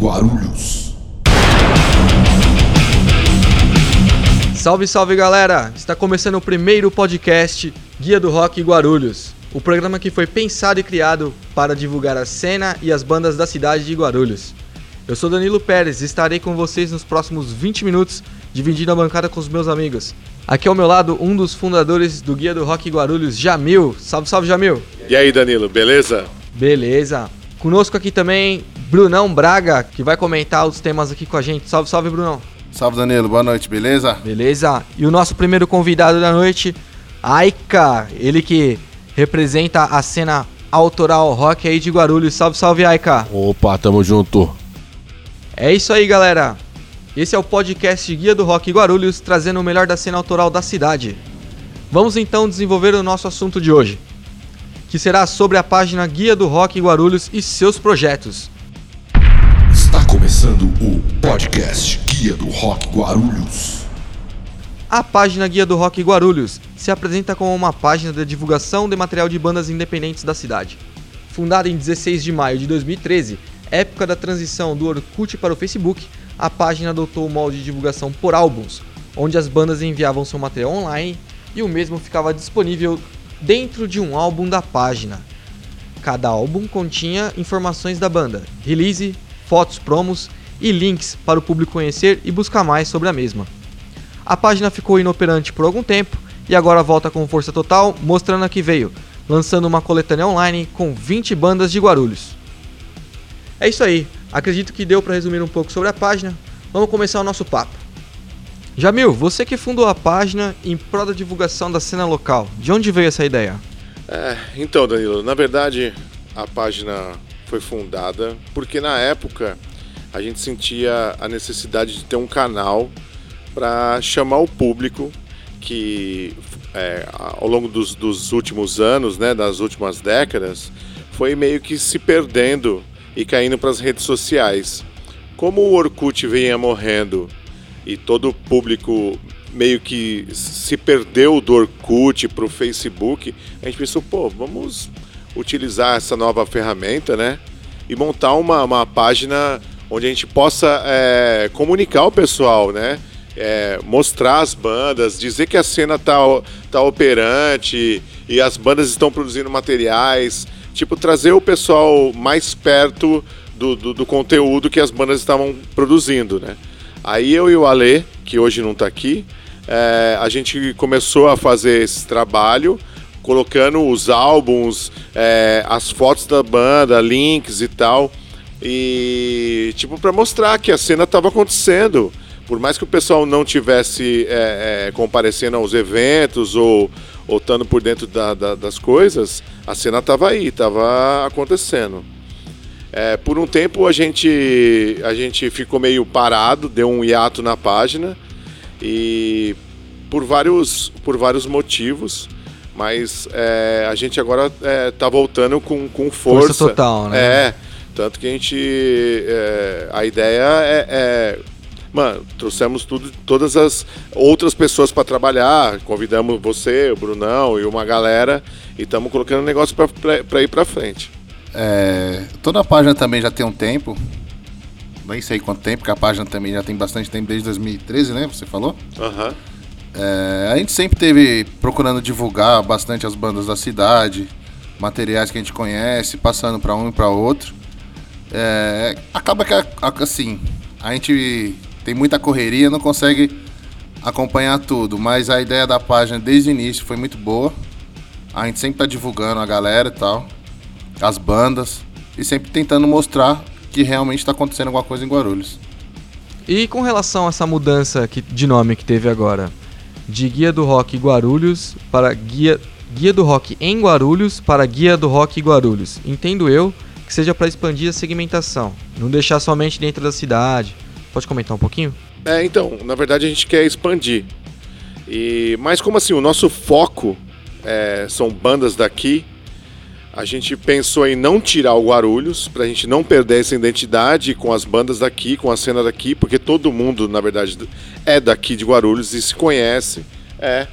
Guarulhos. Salve, salve galera! Está começando o primeiro podcast Guia do Rock Guarulhos. O programa que foi pensado e criado para divulgar a cena e as bandas da cidade de Guarulhos. Eu sou Danilo Pérez e estarei com vocês nos próximos 20 minutos, dividindo a bancada com os meus amigos. Aqui ao meu lado, um dos fundadores do Guia do Rock Guarulhos, Jamil. Salve, salve, Jamil! E aí, Danilo, beleza? Beleza. Conosco aqui também, Brunão Braga, que vai comentar os temas aqui com a gente. Salve, salve, Brunão. Salve Danilo, boa noite, beleza? Beleza? E o nosso primeiro convidado da noite, Aika, ele que representa a cena autoral rock aí de Guarulhos. Salve, salve, Aika. Opa, tamo junto. É isso aí, galera. Esse é o podcast Guia do Rock Guarulhos, trazendo o melhor da cena autoral da cidade. Vamos então desenvolver o nosso assunto de hoje, que será sobre a página Guia do Rock Guarulhos e seus projetos. Começando o podcast Guia do Rock Guarulhos. A página Guia do Rock Guarulhos se apresenta como uma página de divulgação de material de bandas independentes da cidade. Fundada em 16 de maio de 2013, época da transição do Orkut para o Facebook, a página adotou o molde de divulgação por álbuns, onde as bandas enviavam seu material online e o mesmo ficava disponível dentro de um álbum da página. Cada álbum continha informações da banda, release, fotos promos e links para o público conhecer e buscar mais sobre a mesma. A página ficou inoperante por algum tempo e agora volta com força total, mostrando a que veio, lançando uma coletânea online com 20 bandas de Guarulhos. É isso aí, acredito que deu para resumir um pouco sobre a página. Vamos começar o nosso papo. Jamil, você que fundou a página em prol da divulgação da cena local, de onde veio essa ideia? É, então, Danilo, na verdade, a página foi fundada porque na época a gente sentia a necessidade de ter um canal para chamar o público que é, ao longo dos, dos, últimos anos, né, das últimas décadas, foi meio que se perdendo e caindo para as redes sociais. Como o Orkut vinha morrendo e todo o público meio que se perdeu do Orkut para o Facebook, a gente pensou, pô, vamos utilizar essa nova ferramenta, né? E montar uma, uma página onde a gente possa é, comunicar o pessoal, né? É, mostrar as bandas, dizer que a cena tá, tá operante e as bandas estão produzindo materiais, tipo, trazer o pessoal mais perto do, do, do conteúdo que as bandas estavam produzindo, né? Aí eu e o Ale, que hoje não está aqui, é, a gente começou a fazer esse trabalho, colocando os álbuns, é, as fotos da banda, links e tal, e tipo para mostrar que a cena estava acontecendo. Por mais que o pessoal não tivesse é, é, comparecendo aos eventos ou, ou estando por dentro da, da, das coisas, a cena estava aí, estava acontecendo. É, por um tempo a gente, a gente ficou meio parado, deu um hiato na página e por vários, por vários motivos, mas é, a gente agora está voltando com, com força. Força total, né? É, tanto que a gente. É, a ideia é, é. Mano, trouxemos tudo, todas as outras pessoas para trabalhar. Convidamos você, o Brunão e uma galera e estamos colocando o negócio para ir para frente. É, toda a página também já tem um tempo. Nem sei quanto tempo, porque a página também já tem bastante tempo, desde 2013, né? Você falou? Aham. Uhum. É, a gente sempre teve procurando divulgar bastante as bandas da cidade, materiais que a gente conhece, passando para um e para outro. É, acaba que assim, a gente tem muita correria, não consegue acompanhar tudo, mas a ideia da página desde o início foi muito boa. A gente sempre tá divulgando a galera e tal, as bandas, e sempre tentando mostrar que realmente está acontecendo alguma coisa em Guarulhos. E com relação a essa mudança que, de nome que teve agora, de Guia do Rock Guarulhos para Guia, Guia do Rock em Guarulhos para Guia do Rock Guarulhos, entendo eu que seja para expandir a segmentação, não deixar somente dentro da cidade. Pode comentar um pouquinho? É, então, na verdade a gente quer expandir. E, mas como assim, o nosso foco é, são bandas daqui, a gente pensou em não tirar o Guarulhos, para a gente não perder essa identidade com as bandas daqui, com a cena daqui, porque todo mundo, na verdade, é daqui de Guarulhos e se conhece. É,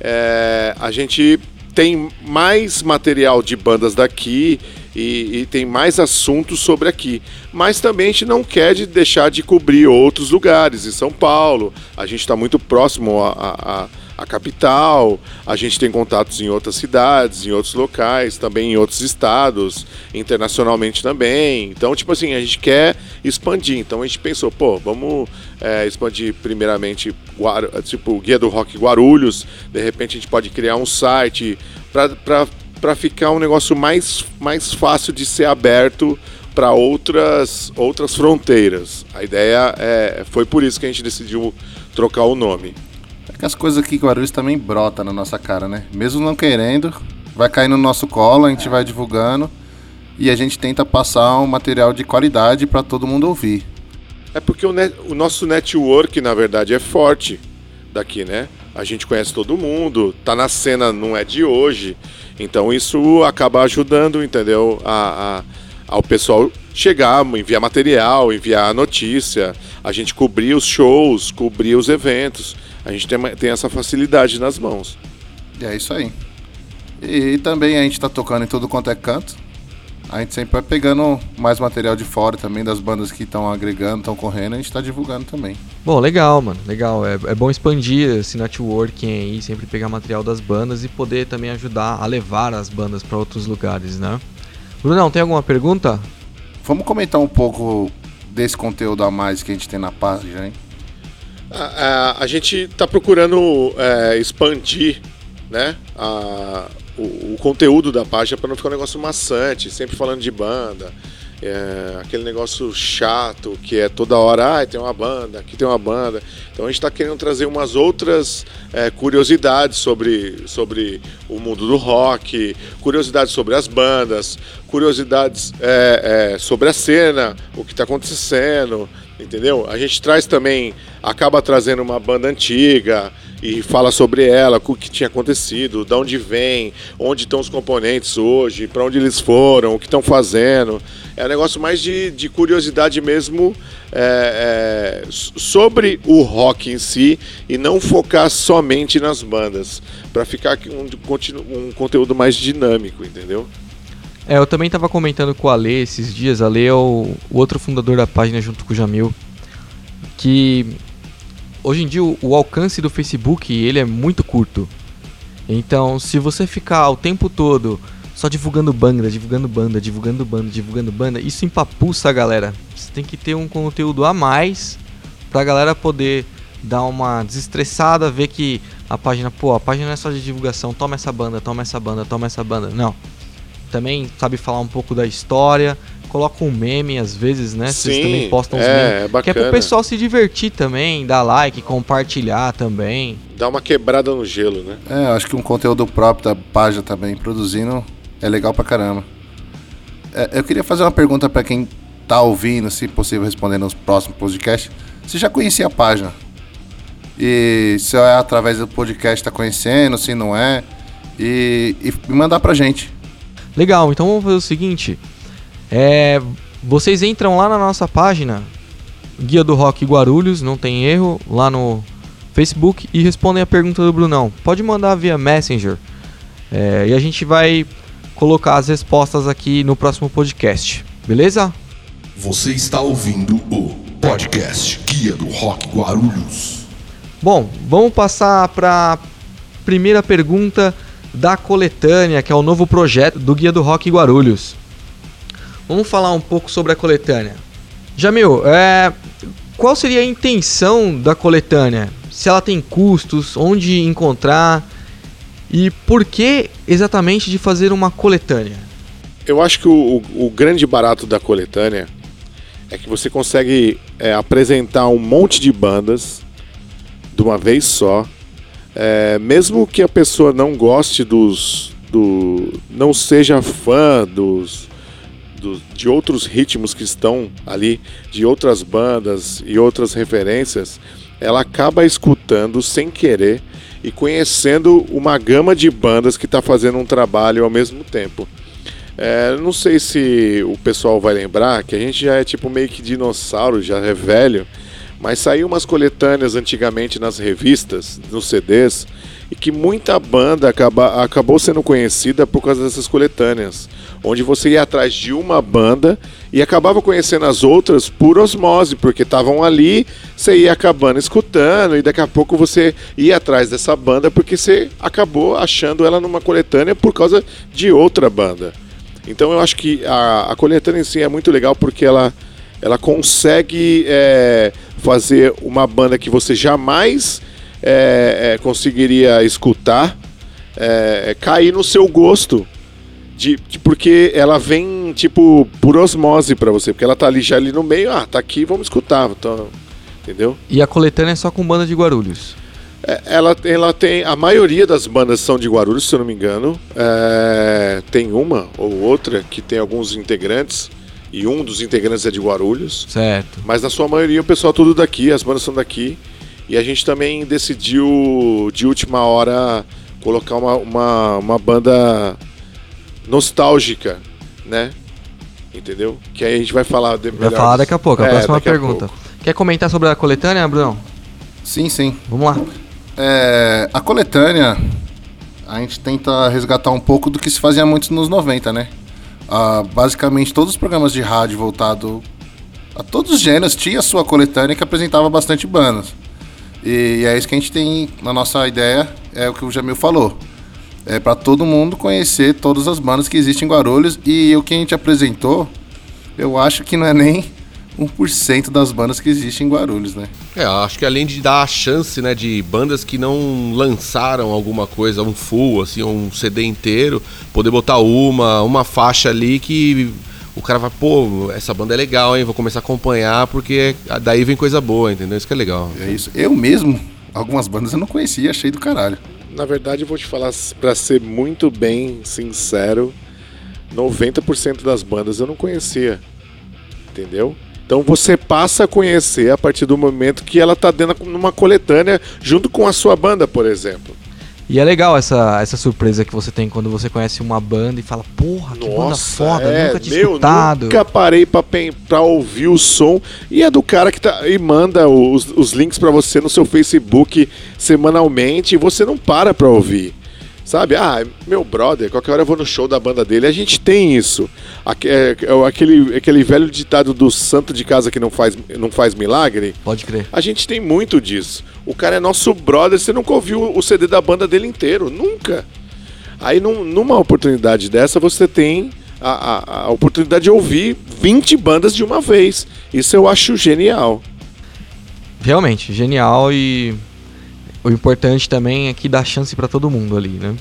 é a gente tem mais material de bandas daqui e, e, tem mais assuntos sobre aqui. Mas também a gente não quer de deixar de cobrir outros lugares. Em São Paulo, a gente está muito próximo a, a a capital, a gente tem contatos em outras cidades, em outros locais, também em outros estados, internacionalmente também. Então, tipo assim, a gente quer expandir. Então a gente pensou, pô, vamos é, expandir primeiramente tipo o Guia do Rock Guarulhos, de repente a gente pode criar um site para ficar um negócio mais, mais fácil de ser aberto para outras, outras fronteiras. A ideia é, foi por isso que a gente decidiu trocar o nome. Que as coisas aqui em Guarulhos também brota na nossa cara, né? Mesmo não querendo, vai cair no nosso colo, a gente vai divulgando e a gente tenta passar um material de qualidade para todo mundo ouvir. É porque o, net, o, nosso network, na verdade, é forte daqui, né? A gente conhece todo mundo, tá na cena, não é de hoje. Então isso acaba ajudando, entendeu? A, a, ao pessoal chegar, enviar material, enviar notícia, a gente cobrir os shows, cobrir os eventos. A gente tem, tem essa facilidade nas mãos. É isso aí. E, e também a gente está tocando em todo quanto é canto. A gente sempre vai pegando mais material de fora também, das bandas que estão agregando, estão correndo, a gente está divulgando também. Bom, legal, mano, legal. É, é bom expandir esse networking aí, sempre pegar material das bandas e poder também ajudar a levar as bandas para outros lugares, né? Brunão, tem alguma pergunta? Vamos comentar um pouco desse conteúdo a mais que a gente tem na página, hein? A, a, a gente está procurando é, expandir né, a, o, o, conteúdo da página para não ficar um negócio maçante, sempre falando de banda. É, aquele negócio chato que é toda hora, ah, tem uma banda, aqui tem uma banda. Então a gente está querendo trazer umas outras é, curiosidades sobre, sobre o mundo do rock, curiosidades sobre as bandas, curiosidades é, é sobre a cena, o que está acontecendo entendeu? A gente traz também, acaba trazendo uma banda antiga e fala sobre ela, o que tinha acontecido, de onde vem, onde estão os componentes hoje, para onde eles foram, o que estão fazendo. É um negócio mais de, de curiosidade mesmo é, é, sobre o rock em si e não focar somente nas bandas, para ficar um, um conteúdo mais dinâmico, entendeu? É, eu também estava comentando com o Ale esses dias. Ale é o, o, outro fundador da página junto com o Jamil. Que hoje em dia o, o, alcance do Facebook ele é muito curto. Então, se você ficar o tempo todo só divulgando banda, divulgando banda, divulgando banda, divulgando banda, isso empapuça a galera. Você tem que ter um conteúdo a mais pra galera poder dar uma desestressada, ver que a página, pô, a página não é só de divulgação, toma essa banda, toma essa banda, toma essa banda. Não também sabe falar um pouco da história. Coloca um meme às vezes, né? Sim, Vocês também postam uns é, memes. É que é pro pessoal se divertir também, dar like, compartilhar também. Dá uma quebrada no gelo, né? É, acho que um conteúdo próprio da página também produzindo é legal pra caramba. É, eu queria fazer uma pergunta para quem tá ouvindo, se possível responder nos próximos podcasts. Você já conhecia a página? E se é através do podcast tá conhecendo, se não é? E, e mandar pra gente. Legal, então vamos fazer o seguinte. É, vocês entram lá na nossa página, Guia do Rock Guarulhos, não tem erro, lá no Facebook e respondem a pergunta do Brunão. Pode mandar via Messenger. É, e a gente vai colocar as respostas aqui no próximo podcast. Beleza? Você está ouvindo o podcast Guia do Rock Guarulhos. Bom, vamos passar para primeira pergunta da coletânea, que é o novo projeto do Guia do Rock Guarulhos. Vamos falar um pouco sobre a coletânea. Jamil, é, qual seria a intenção da coletânea? Se ela tem custos, onde encontrar e por que exatamente de fazer uma coletânea? Eu acho que o, o, o grande barato da coletânea é que você consegue é, apresentar um monte de bandas de uma vez só é, mesmo que a pessoa não goste dos. Do, não seja fã dos, dos, de outros ritmos que estão ali, de outras bandas e outras referências, ela acaba escutando sem querer e conhecendo uma gama de bandas que está fazendo um trabalho ao mesmo tempo. É, não sei se o pessoal vai lembrar que a gente já é tipo meio que dinossauro, já é velho. Mas saiu umas coletâneas antigamente nas revistas, nos CDs, e que muita banda acaba, acabou sendo conhecida por causa dessas coletâneas, onde você ia atrás de uma banda e acabava conhecendo as outras por osmose, porque estavam ali, você ia acabando escutando e daqui a pouco você ia atrás dessa banda porque você acabou achando ela numa coletânea por causa de outra banda. Então eu acho que a, a coletânea em si é muito legal porque ela, ela consegue é, fazer uma banda que você jamais é, é, conseguiria escutar é, cair no seu gosto. De, de, porque ela vem, tipo, por osmose para você. Porque ela tá ali já ali no meio, ah, tá aqui, vamos escutar. Então, entendeu? E a coletânea é só com banda de Guarulhos. É, ela, ela tem. A maioria das bandas são de Guarulhos, se eu não me engano. É, tem uma ou outra que tem alguns integrantes. E um dos integrantes é de Guarulhos. Certo. Mas na sua maioria o pessoal é tudo daqui, as bandas são daqui. E a gente também decidiu, de última hora, colocar uma, uma, uma banda nostálgica, né? Entendeu? Que aí a gente vai falar. De vai falar daqui a pouco, a é, próxima pergunta. A Quer comentar sobre a coletânea, Bruno? Sim, sim. Vamos lá. É, a coletânea, a gente tenta resgatar um pouco do que se fazia muito nos 90, né? Ah, basicamente, todos os programas de rádio voltado a todos os gêneros tinha sua coletânea que apresentava bastante bandas. E, e é isso que a gente tem na nossa ideia, é o que o Jamil falou é para todo mundo conhecer todas as bandas que existem em Guarulhos e o que a gente apresentou, eu acho que não é nem 1% das bandas que existem em Guarulhos, né? É, acho que além de dar a chance, né, de bandas que não lançaram alguma coisa, um full, assim, um CD inteiro, poder botar uma, uma faixa ali que o cara vai, pô, essa banda é legal, hein? Vou começar a acompanhar porque daí vem coisa boa, entendeu? Isso que é legal. É isso. Eu mesmo, algumas bandas eu não conhecia, achei do caralho na verdade, eu vou te falar para ser muito bem sincero, 90% das bandas eu não conhecia. Entendeu? Então você passa a conhecer a partir do momento que ela tá dentro numa coletânea junto com a sua banda, por exemplo. E é legal essa, essa surpresa que você tem quando você conhece uma banda e fala, porra, que Nossa, banda foda, é, nunca tinha meu, escutado. Nunca parei pra, pra ouvir o som. E é do cara que tá, e manda os, os links para você no seu Facebook semanalmente e você não para pra ouvir. Sabe? Ah, meu brother, qualquer hora eu vou no show da banda dele. A gente tem isso. É, é aquele, aquele velho ditado do santo de casa que não faz, não faz milagre. Pode crer. A gente tem muito disso. O cara é nosso brother, você nunca ouviu o CD da banda dele inteiro. Nunca. Aí num, numa oportunidade dessa, você tem a, a, a oportunidade de ouvir 20 bandas de uma vez. Isso eu acho genial. Realmente, genial e o importante também é que dá chance para todo mundo ali, né?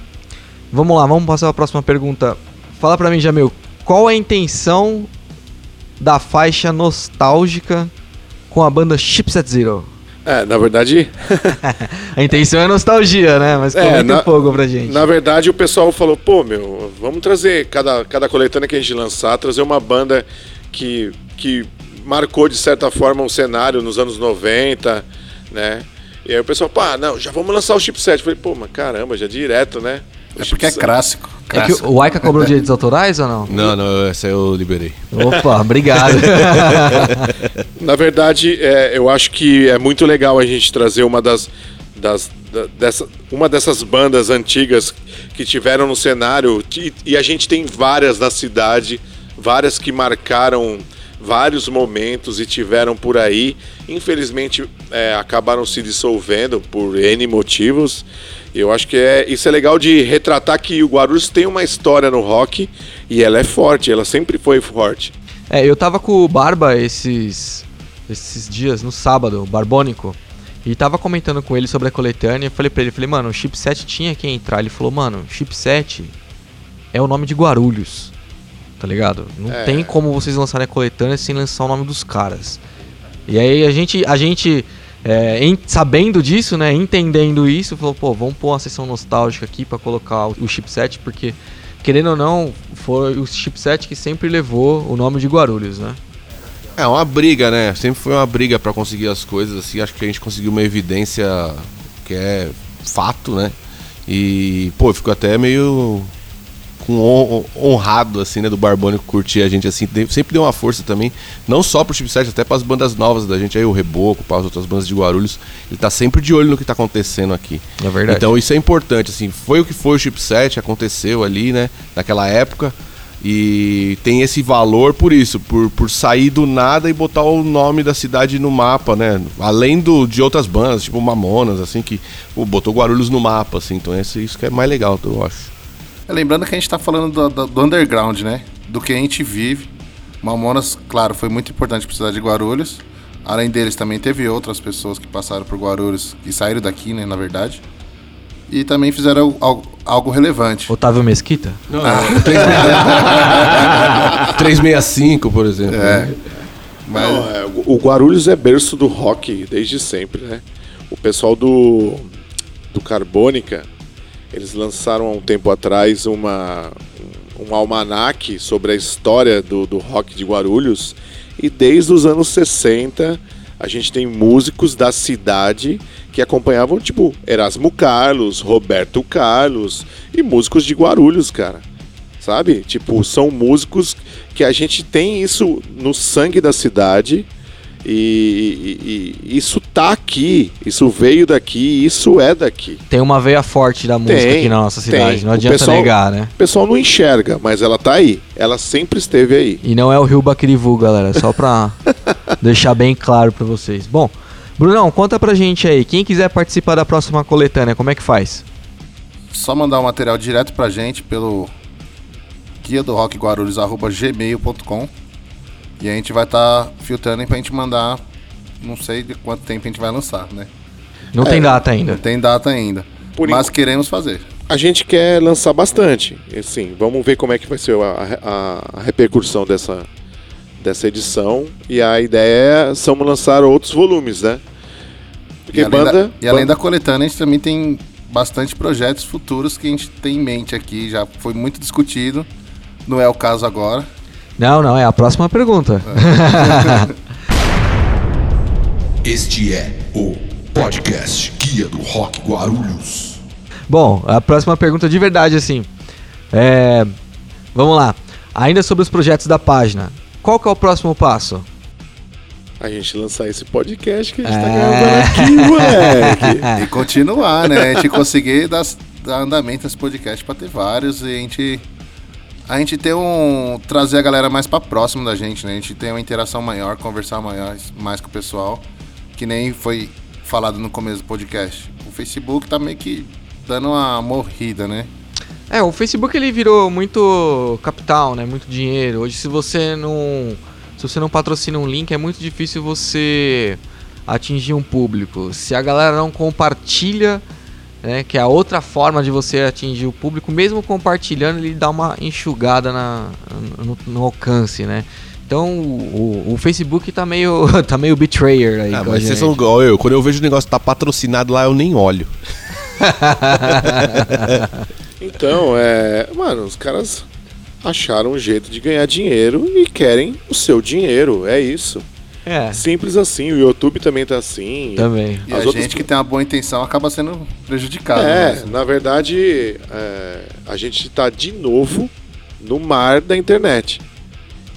Vamos lá, vamos passar a próxima pergunta. Fala para mim, Jamil, qual é a intenção da faixa nostálgica com a banda Chipset Zero? É, na verdade. a intenção é nostalgia, né? Mas é, na, um pouco pra gente. Na verdade, o pessoal falou: pô, meu, vamos trazer, cada, cada coletânea que a gente lançar, trazer uma banda que, que marcou de certa forma um cenário nos anos 90, né? E aí o pessoal, pá, não, já vamos lançar o chipset. Eu falei, pô, mas caramba, já direto, né? O é porque é clássico. É que o Aika cobrou direitos autorais ou não? Não, não, essa eu liberei. Opa, obrigado. Na verdade, é, eu acho que é muito legal a gente trazer uma das, das da, dessa, uma dessas bandas antigas que tiveram no cenário e, e a gente tem várias na cidade, várias que marcaram vários momentos e tiveram por aí. Infelizmente, é, acabaram se dissolvendo por N motivos. Eu acho que é, isso é legal de retratar que o Guarulhos tem uma história no rock e ela é forte, ela sempre foi forte. É, eu tava com o Barba esses, esses dias, no sábado, Barbônico, e tava comentando com ele sobre a coletânea. Eu falei pra ele, falei, mano, o chipset tinha que entrar. Ele falou, mano, chipset é o nome de Guarulhos tá ligado? Não é. tem como vocês lançarem a coletânea sem lançar o nome dos caras. E aí a gente, a gente é, em, sabendo disso, né, entendendo isso, falou, pô, vamos pôr uma sessão nostálgica aqui para colocar o, o, chipset, porque, querendo ou não, foi o chipset que sempre levou o nome de Guarulhos, né? É uma briga, né? Sempre foi uma briga para conseguir as coisas, assim, acho que a gente conseguiu uma evidência que é fato, né? E, pô, ficou até meio com hon- honrado, assim, né, do Barbônico curtir a gente, assim, sempre deu uma força também, não só pro Chipset, até pras bandas novas da gente aí, o Reboco, para as outras bandas de Guarulhos, ele tá sempre de olho no que tá acontecendo aqui. É verdade. Então isso é importante, assim, foi o que foi o Chipset, aconteceu ali, né, naquela época, e tem esse valor por isso, por, por sair do nada e botar o nome da cidade no mapa, né? Além do, de outras bandas, tipo Mamonas, assim, que pô, botou Guarulhos no mapa, assim. Então é isso que é mais legal, eu acho. É, lembrando que a gente tá falando do, do- do underground, né? Do que a gente vive. Mamonas, claro, foi muito importante pra cidade de Guarulhos. Além deles, também teve outras pessoas que passaram por Guarulhos e saíram daqui, né? Na verdade. E também fizeram algo, algo relevante. Otávio Mesquita? Não, 365, por exemplo. né? Mas, Não, é, o Guarulhos é berço do rock desde sempre, né? O pessoal do, do Carbônica, eles lançaram há um tempo atrás uma, um almanaque sobre a história do, do rock de Guarulhos. E desde os anos 60, a gente tem músicos da cidade que acompanhavam, tipo, Erasmo Carlos, Roberto Carlos e músicos de Guarulhos, cara sabe? Tipo, são músicos que a gente tem isso no sangue da cidade e, e- e isso tá aqui, isso veio daqui, isso é daqui. Tem uma veia forte da música Tem, aqui na nossa cidade, tem. não adianta pessoal- negar, né? O pessoal não enxerga, mas ela tá aí. Ela sempre esteve aí. E não é o Rio Baquirivu, galera, só pra deixar bem claro pra vocês. Bom, Brunão, conta pra gente aí, quem quiser participar da próxima coletânea, como é que faz? só mandar o material direto pra gente pelo guia do rock Guarulhos, arroba gmail.com e a gente vai estar filtrando aí pra gente mandar, não sei de quanto tempo a gente vai lançar, né? Não É, tem data ainda. Não tem data ainda, Por mas queremos fazer. A gente quer lançar bastante. E, Assim, vamos ver como é que vai ser a, a- a repercussão dessa, dessa edição. E a ideia é são lançar outros volumes, né? Porque e além, banda. da, e além ban- da coletânea, a gente também tem bastante projetos futuros que a gente tem em mente aqui, já foi muito discutido, não é o caso agora. Não, não, é a próxima pergunta. Este é o podcast Guia do Rock Guarulhos. Bom, a próxima pergunta de verdade, assim. É. Vamos lá. Ainda sobre os projetos da página. Qual que é o próximo passo? A gente lançar esse podcast que a gente tá É. gravando aqui, moleque. E continuar, né? A gente conseguir dar, dar andamento nesse podcast pra ter vários e a gente. A gente ter um. trazer a galera mais pra próximo da gente, né? A gente ter uma interação maior, conversar maior, mais com o pessoal. Que nem foi falado no começo do podcast. O Facebook tá meio que dando uma morrida, né? É, o Facebook ele virou muito capital, né? Muito dinheiro. Hoje se você não se você não patrocina um link é muito difícil você atingir um público. Se a galera não compartilha, né, que é a outra forma de você atingir o público, mesmo compartilhando, ele dá uma enxugada na, no, no alcance, né? Então o, o- o Facebook tá meio tá meio betrayer aí. Ah, com a mas vocês são igual eu. Quando eu vejo o negócio tá patrocinado lá, eu nem olho. Então, é. Mano, os caras acharam um jeito de ganhar dinheiro e querem o seu dinheiro. É isso. É, Simples assim. O YouTube também tá assim. também. E As a outras- gente que tem uma boa intenção acaba sendo prejudicado. É, né? na verdade, é, a gente tá de novo no mar da internet.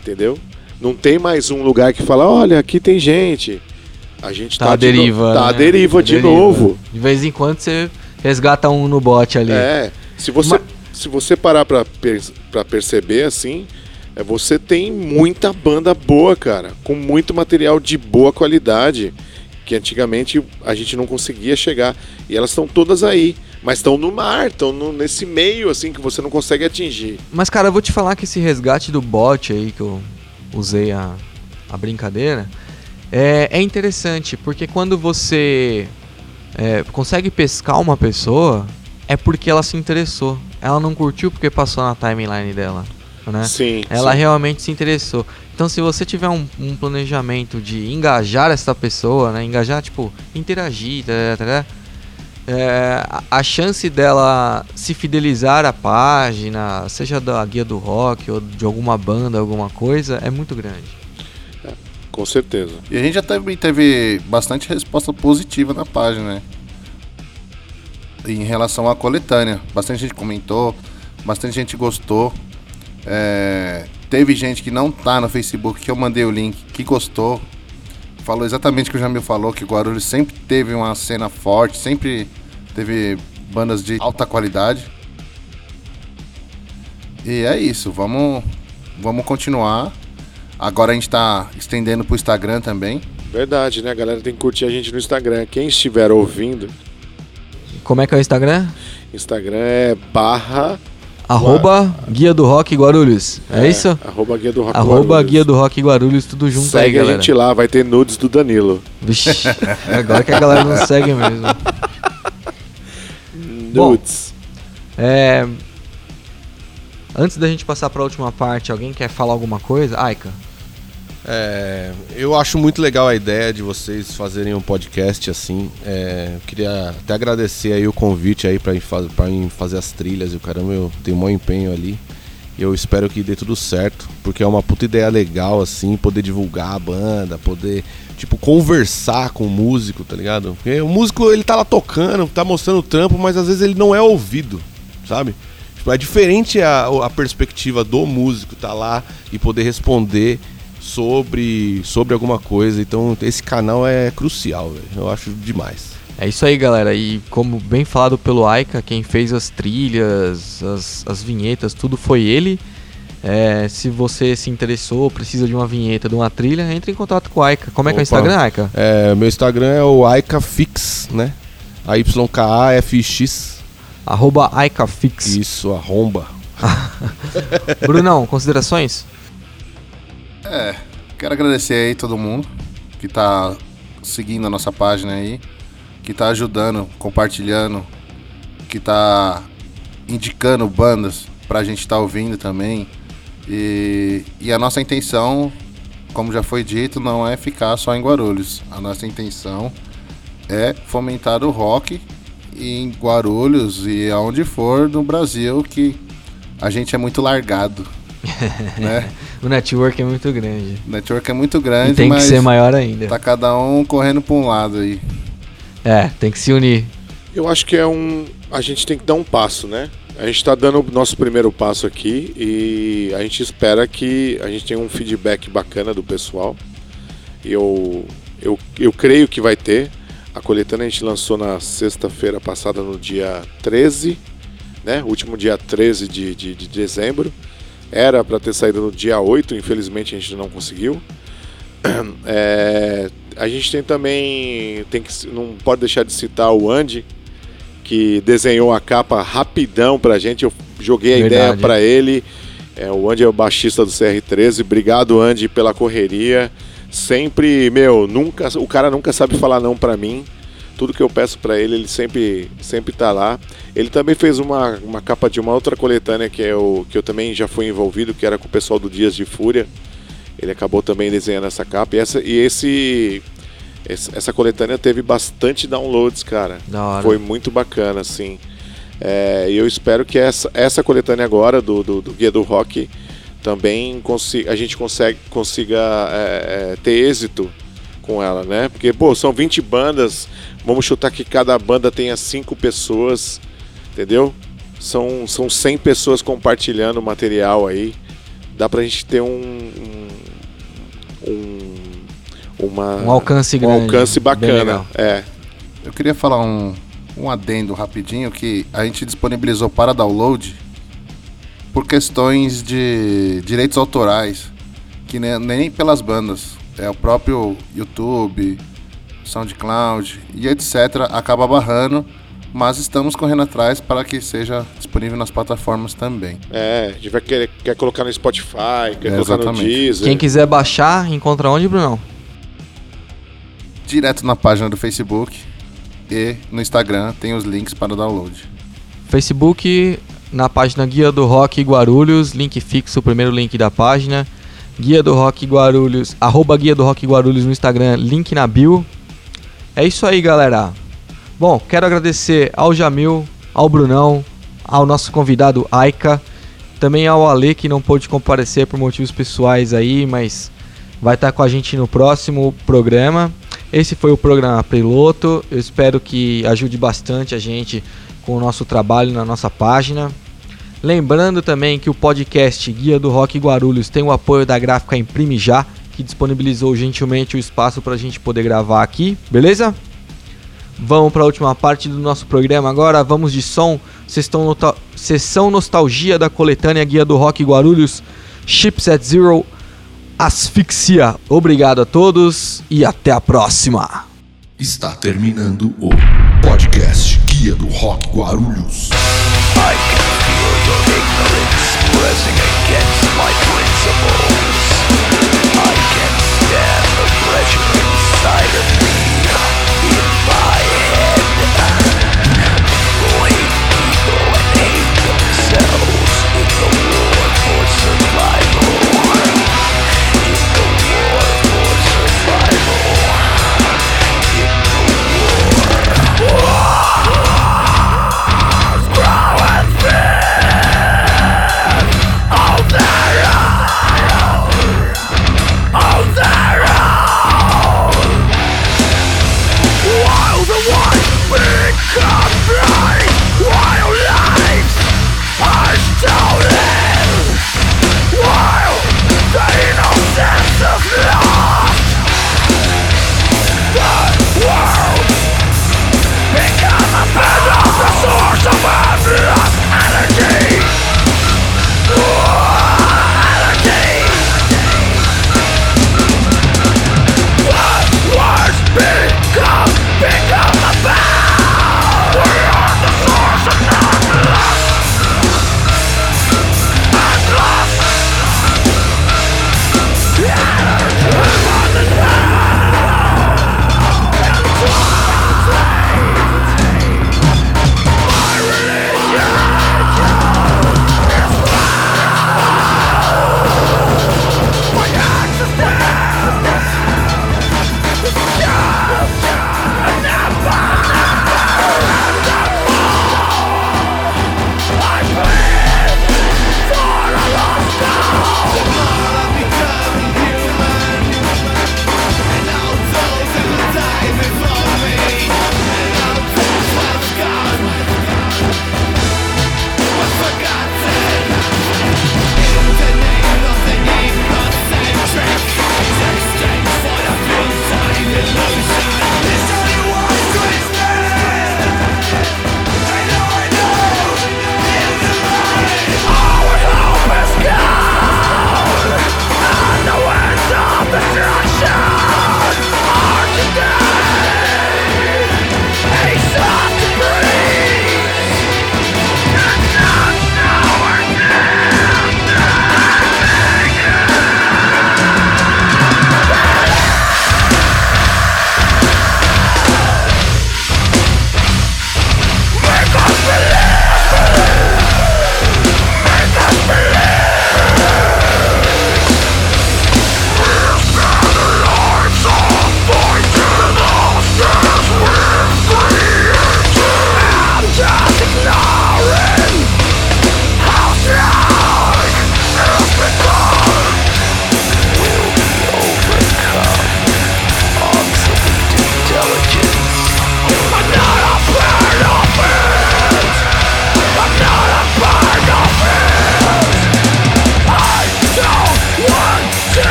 Entendeu? Não tem mais um lugar que fala, olha, aqui tem gente. A gente Tá tá, à de no- deriva. Tá à né? deriva de deriva. novo. De vez em quando você resgata um no bot ali. É. Se você, se você parar pra, per- pra perceber assim, é, você tem muita banda boa, cara. Com muito material de boa qualidade. Que antigamente a gente não conseguia chegar. E elas estão todas aí. Mas estão no mar, estão nesse meio assim que você não consegue atingir. Mas, cara, eu vou te falar que esse resgate do bot aí, que eu usei a, a brincadeira, é, é interessante, porque quando você é, consegue pescar uma pessoa, é porque ela se interessou. Ela não curtiu porque passou na timeline dela, né? Sim. Ela sim. realmente se interessou. Então, se você tiver um, um planejamento de engajar essa pessoa, né? Engajar, tipo, interagir, tá, tá, tá, é, a- chance dela se fidelizar à página, seja da guia do rock ou de alguma banda, alguma coisa, é muito grande. Com certeza. E a gente já também teve bastante resposta positiva na página, né? Em relação à coletânea. Bastante gente comentou, Bastante gente gostou. É, teve gente que não tá no Facebook, que eu mandei o link, que gostou. Falou exatamente o que o Jamil falou, que Guarulhos sempre teve uma cena forte, sempre teve bandas de alta qualidade. E é isso, vamos, vamos continuar. Agora a gente tá estendendo pro Instagram também. Verdade, né? A galera tem que curtir a gente no Instagram. Quem estiver ouvindo, Como é que é o Instagram? Instagram é barra. Arroba Guia do Rock Guarulhos. É, isso? Arroba Guia do Rock Arroba Guarulhos. Guia do Rock Guarulhos, tudo junto aí, Segue a galera. gente lá, vai ter nudes do Danilo. Vixe, agora que a galera não segue mesmo. Bom. Nudes. É... Antes da gente passar pra última parte, alguém quer falar alguma coisa? Aika, É, eu acho muito legal a ideia de vocês fazerem um podcast assim. É, queria até agradecer aí o convite aí para mim fazer as trilhas e o caramba, eu tenho um empenho ali. Eu espero que dê tudo certo, porque é uma puta ideia legal assim, poder divulgar a banda, poder tipo conversar com o músico, tá ligado? Porque o músico ele tá lá tocando, tá mostrando o trampo, mas às vezes ele não é ouvido, sabe? Tipo, é diferente a, a perspectiva do músico tá lá e poder responder sobre, sobre alguma coisa. Então esse canal é crucial, velho. Eu acho demais. é isso aí, galera. E como bem falado pelo Aika, quem fez as trilhas, as, as vinhetas, tudo foi ele. É, se você se interessou, precisa de uma vinheta, de uma trilha, entre em contato com o Aika. Como é que é o. Instagram, Aika? É, meu Instagram é o AikaFix, né? A-Y-K-A-F-X. Arroba AikaFix. Isso, arromba. Brunão, considerações? É, quero agradecer aí todo mundo que tá seguindo a nossa página aí, que tá ajudando, compartilhando, que tá indicando bandas pra gente estar ouvindo também. E, e a nossa intenção, como já foi dito, não é ficar só em Guarulhos. A nossa intenção é fomentar o rock em Guarulhos e aonde for no Brasil que a gente é muito largado, né? O network é muito grande. O network é muito grande, E tem que ser maior ainda. tá cada um correndo pra um lado aí. É, tem que se unir. Eu acho que é um. A gente tem que dar um passo, né? A gente está dando o nosso primeiro passo aqui e a gente espera que a gente tenha um feedback bacana do pessoal. Eu, eu, eu creio que vai ter. A coletânea a gente lançou na sexta-feira passada, no dia 13, né? Último dia 13 de, de, de dezembro. Era para ter saído no dia 8, infelizmente a gente não conseguiu. É, a gente tem também, tem que, não pode deixar de citar o Andy, que desenhou a capa rapidão pra gente. Eu joguei a Verdade. ideia pra ele. É, o Andy é o baixista do CR13. Obrigado, Andy, pela correria. Sempre, meu, nunca, o cara nunca sabe falar não pra mim. Tudo que eu peço pra ele, ele sempre, sempre tá lá. Ele também fez uma, uma capa de uma outra coletânea que, é o, que eu também já fui envolvido, que era com o pessoal do Dias de Fúria. Ele acabou também desenhando essa capa. E, essa, e esse, essa coletânea teve bastante downloads, cara. Foi muito bacana, assim. É, E eu espero que essa, essa coletânea agora do, do, do Guia do Rock também consi- a gente consegue, consiga é, é, ter êxito com ela, né? Porque, pô, são 20 bandas, vamos chutar que cada banda tenha 5 pessoas, entendeu? São, são 100 pessoas compartilhando o material aí. Dá pra gente ter um. um, um- uma, Um alcance um grande. alcance Bem bacana. É. Eu queria falar um, um adendo rapidinho que a gente disponibilizou para download por questões de direitos autorais, que ne- nem pelas bandas. É o próprio YouTube, SoundCloud e etc. acaba barrando, mas estamos correndo atrás para que seja disponível nas plataformas também. É, a gente vai querer quer colocar no Spotify, quer É, colocar no exatamente. Deezer. Quem quiser baixar, encontra onde, Brunão? Direto na página do Facebook e no Instagram tem os links para download. Facebook, na página Guia do Rock Guarulhos, link fixo, o primeiro link da página. Guia do Rock Guarulhos, arroba Guia do Rock Guarulhos no Instagram, link na bio. É isso aí, galera. Bom, quero agradecer ao Jamil, ao Brunão, ao nosso convidado Aika, também ao Ale que não pôde comparecer por motivos pessoais aí, mas vai estar com a gente no próximo programa. Esse foi o programa piloto. Eu espero que ajude bastante a gente com o nosso trabalho na nossa página. Lembrando também que o podcast Guia do Rock Guarulhos tem o apoio da gráfica Imprime Já, que disponibilizou gentilmente o espaço para a gente poder gravar aqui, beleza? Vamos para a última parte do nosso programa agora. Vamos de som. Sessão Nostalgia da coletânea Guia do Rock Guarulhos. Chips at Zero. Asfixia. Obrigado a todos e até a próxima. Está terminando o podcast Guia do Rock Guarulhos. I can feel your ignorance.